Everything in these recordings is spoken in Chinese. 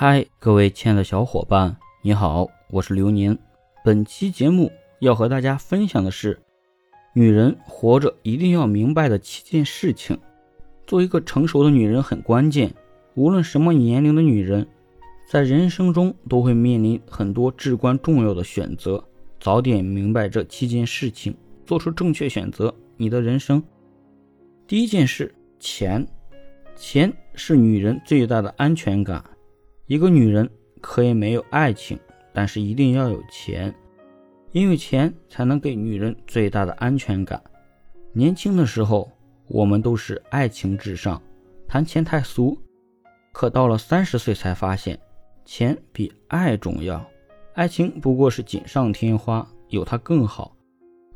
嗨，各位亲爱的小伙伴，你好，我是流年。本期节目要和大家分享的是，女人活着一定要明白的七件事情。做一个成熟的女人很关键，无论什么年龄的女人，在人生中都会面临很多至关重要的选择。早点明白这七件事情，做出正确选择，你的人生。第一件事，钱，钱是女人最大的安全感。一个女人可以没有爱情，但是一定要有钱，因为钱才能给女人最大的安全感。年轻的时候，我们都是爱情至上，谈钱太俗。可到了三十岁才发现，钱比爱重要。爱情不过是锦上添花，有它更好，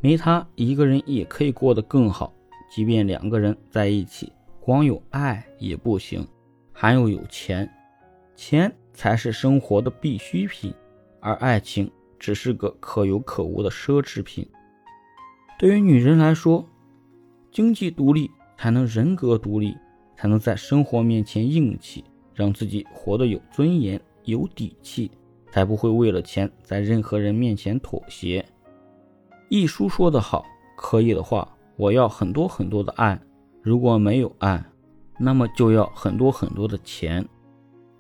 没它一个人也可以过得更好。即便两个人在一起，光有爱也不行，还要有钱。钱才是生活的必需品，而爱情只是个可有可无的奢侈品。对于女人来说，经济独立才能人格独立，才能在生活面前硬气，让自己活得有尊严、有底气，才不会为了钱在任何人面前妥协。一书说得好，可以的话，我要很多很多的爱；如果没有爱，那么就要很多很多的钱。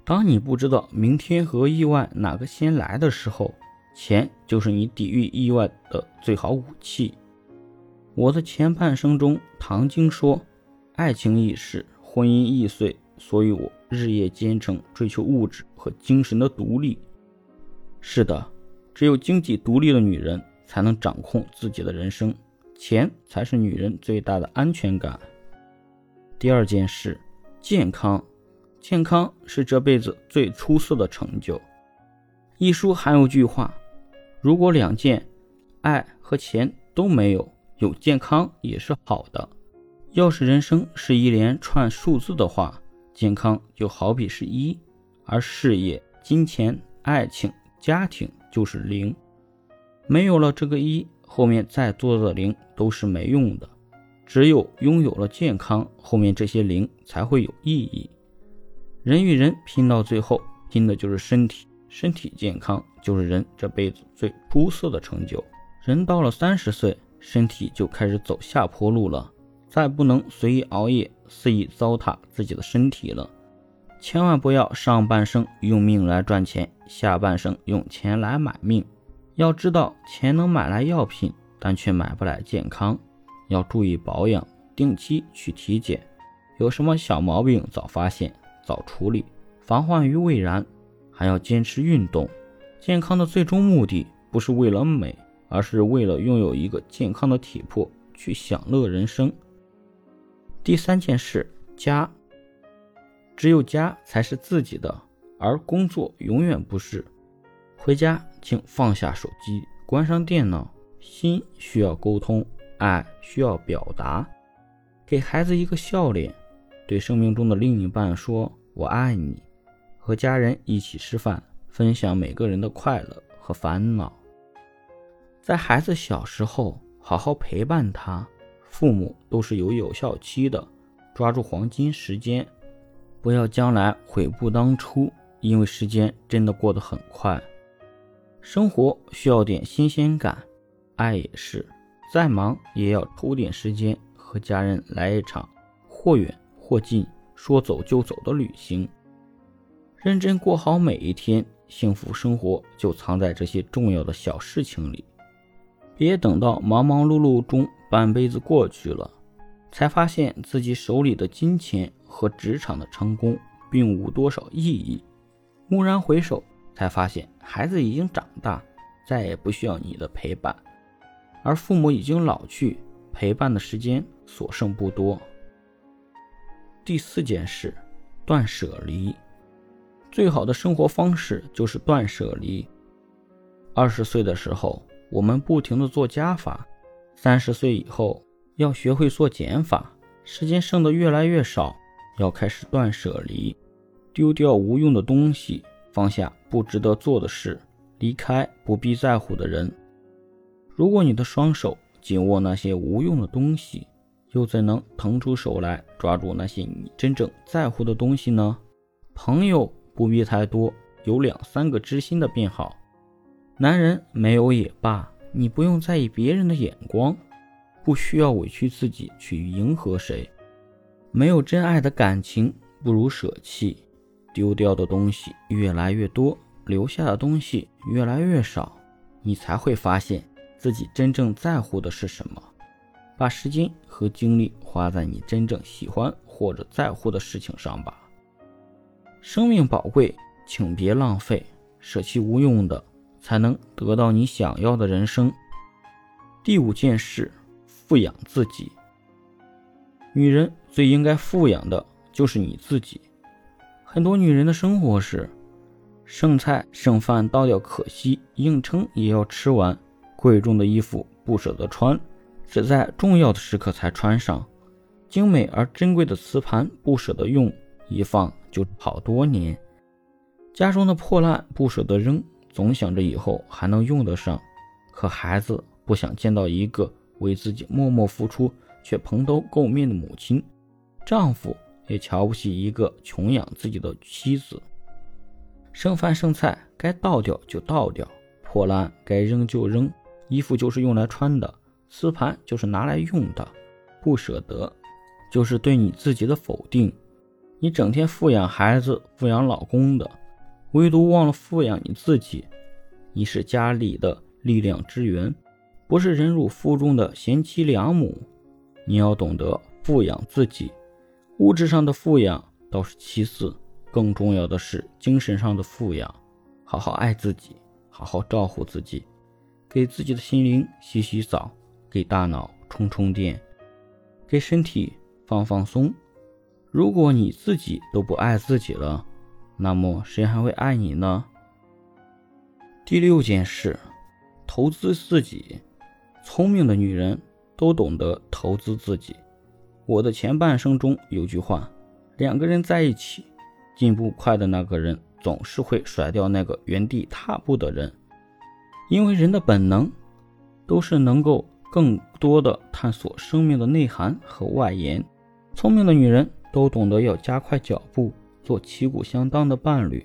当你不知道明天和意外哪个先来的时候，钱就是你抵御意外的最好武器。我的前半生中，唐晶说：“爱情易逝，婚姻易碎，所以我日夜兼程，追求物质和精神的独立。”是的，只有经济独立的女人才能掌控自己的人生，钱才是女人最大的安全感。第二件事，健康。健康是这辈子最出色的成就。一书还有句话：如果两件，爱和钱都没有，有健康也是好的。要是人生是一连串数字的话，健康就好比是一，而事业、金钱、爱情、家庭就是零。没有了这个一，后面再多的零都是没用的。只有拥有了健康，后面这些零才会有意义。人与人拼到最后，拼的就是身体。身体健康就是人这辈子最出色的成就。人到了三十岁，身体就开始走下坡路了，再不能随意熬夜、肆意糟蹋自己的身体了。千万不要上半生用命来赚钱，下半生用钱来买命。要知道，钱能买来药品，但却买不来健康。要注意保养，定期去体检，有什么小毛病早发现。早处理，防患于未然，还要坚持运动。健康的最终目的不是为了美，而是为了拥有一个健康的体魄，去享乐人生。第三件事，家，只有家才是自己的，而工作永远不是。回家，请放下手机，关上电脑，心需要沟通，爱需要表达，给孩子一个笑脸。对生命中的另一半说：“我爱你。”和家人一起吃饭，分享每个人的快乐和烦恼。在孩子小时候，好好陪伴他。父母都是有有效期的，抓住黄金时间，不要将来悔不当初。因为时间真的过得很快。生活需要点新鲜感，爱也是。再忙也要抽点时间和家人来一场或远。或近，说走就走的旅行，认真过好每一天，幸福生活就藏在这些重要的小事情里。别等到忙忙碌碌中半辈子过去了，才发现自己手里的金钱和职场的成功并无多少意义。蓦然回首，才发现孩子已经长大，再也不需要你的陪伴，而父母已经老去，陪伴的时间所剩不多。第四件事，断舍离。最好的生活方式就是断舍离。二十岁的时候，我们不停的做加法；三十岁以后，要学会做减法。时间剩的越来越少，要开始断舍离，丢掉无用的东西，放下不值得做的事，离开不必在乎的人。如果你的双手紧握那些无用的东西，又怎能腾出手来抓住那些你真正在乎的东西呢？朋友不必太多，有两三个知心的便好。男人没有也罢，你不用在意别人的眼光，不需要委屈自己去迎合谁。没有真爱的感情，不如舍弃。丢掉的东西越来越多，留下的东西越来越少，你才会发现自己真正在乎的是什么。把时间和精力花在你真正喜欢或者在乎的事情上吧。生命宝贵，请别浪费，舍弃无用的，才能得到你想要的人生。第五件事，富养自己。女人最应该富养的就是你自己。很多女人的生活是：剩菜剩饭倒掉可惜，硬撑也要吃完；贵重的衣服不舍得穿。只在重要的时刻才穿上，精美而珍贵的瓷盘不舍得用，一放就好多年。家中的破烂不舍得扔，总想着以后还能用得上。可孩子不想见到一个为自己默默付出却蓬头垢面的母亲，丈夫也瞧不起一个穷养自己的妻子。剩饭剩菜该倒掉就倒掉，破烂该扔就扔，衣服就是用来穿的。磁盘就是拿来用的，不舍得，就是对你自己的否定。你整天富养孩子、富养老公的，唯独忘了富养你自己。你是家里的力量之源，不是忍辱负重的贤妻良母。你要懂得富养自己，物质上的富养倒是其次，更重要的是精神上的富养。好好爱自己，好好照顾自己，给自己的心灵洗洗澡。给大脑充充电，给身体放放松。如果你自己都不爱自己了，那么谁还会爱你呢？第六件事，投资自己。聪明的女人都懂得投资自己。我的前半生中有句话：两个人在一起，进步快的那个人总是会甩掉那个原地踏步的人，因为人的本能都是能够。更多的探索生命的内涵和外延。聪明的女人都懂得要加快脚步，做旗鼓相当的伴侣，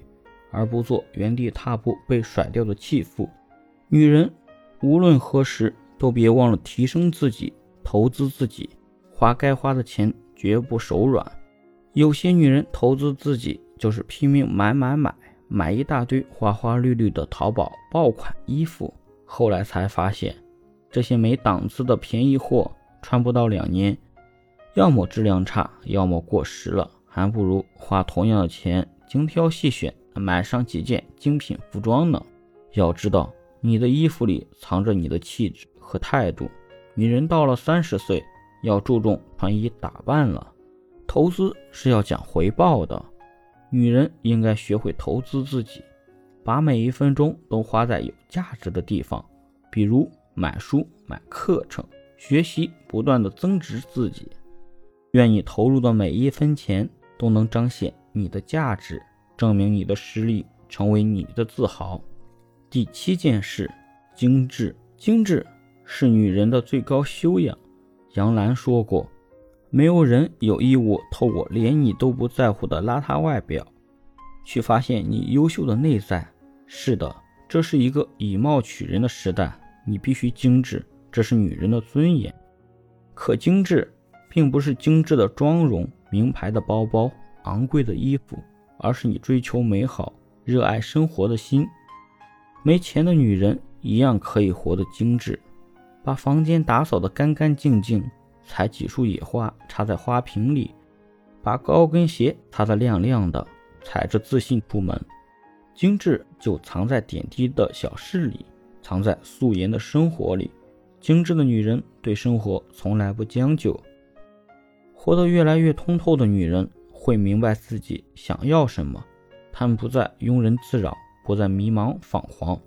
而不做原地踏步被甩掉的弃妇。女人无论何时都别忘了提升自己，投资自己，花该花的钱绝不手软。有些女人投资自己就是拼命买买买，买一大堆花花绿绿的淘宝爆款衣服，后来才发现。这些没档次的便宜货穿不到两年，要么质量差，要么过时了，还不如花同样的钱精挑细选买上几件精品服装呢。要知道，你的衣服里藏着你的气质和态度。女人到了三十岁，要注重穿衣打扮了。投资是要讲回报的，女人应该学会投资自己，把每一分钟都花在有价值的地方，比如。买书、买课程、学习，不断的增值自己。愿你投入的每一分钱都能彰显你的价值，证明你的实力，成为你的自豪。第七件事，精致。精致是女人的最高修养。杨澜说过：“没有人有义务透过连你都不在乎的邋遢外表，去发现你优秀的内在。”是的，这是一个以貌取人的时代。你必须精致，这是女人的尊严。可精致，并不是精致的妆容、名牌的包包、昂贵的衣服，而是你追求美好、热爱生活的心。没钱的女人一样可以活得精致，把房间打扫得干干净净，采几束野花插在花瓶里，把高跟鞋擦得亮亮的，踩着自信出门。精致就藏在点滴的小事里。藏在素颜的生活里，精致的女人对生活从来不将就。活得越来越通透的女人会明白自己想要什么，她们不再庸人自扰，不再迷茫彷徨，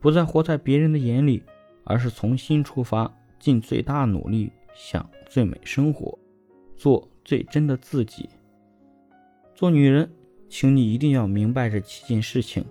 不再活在别人的眼里，而是从心出发，尽最大努力想最美生活，做最真的自己。做女人，请你一定要明白这七件事情。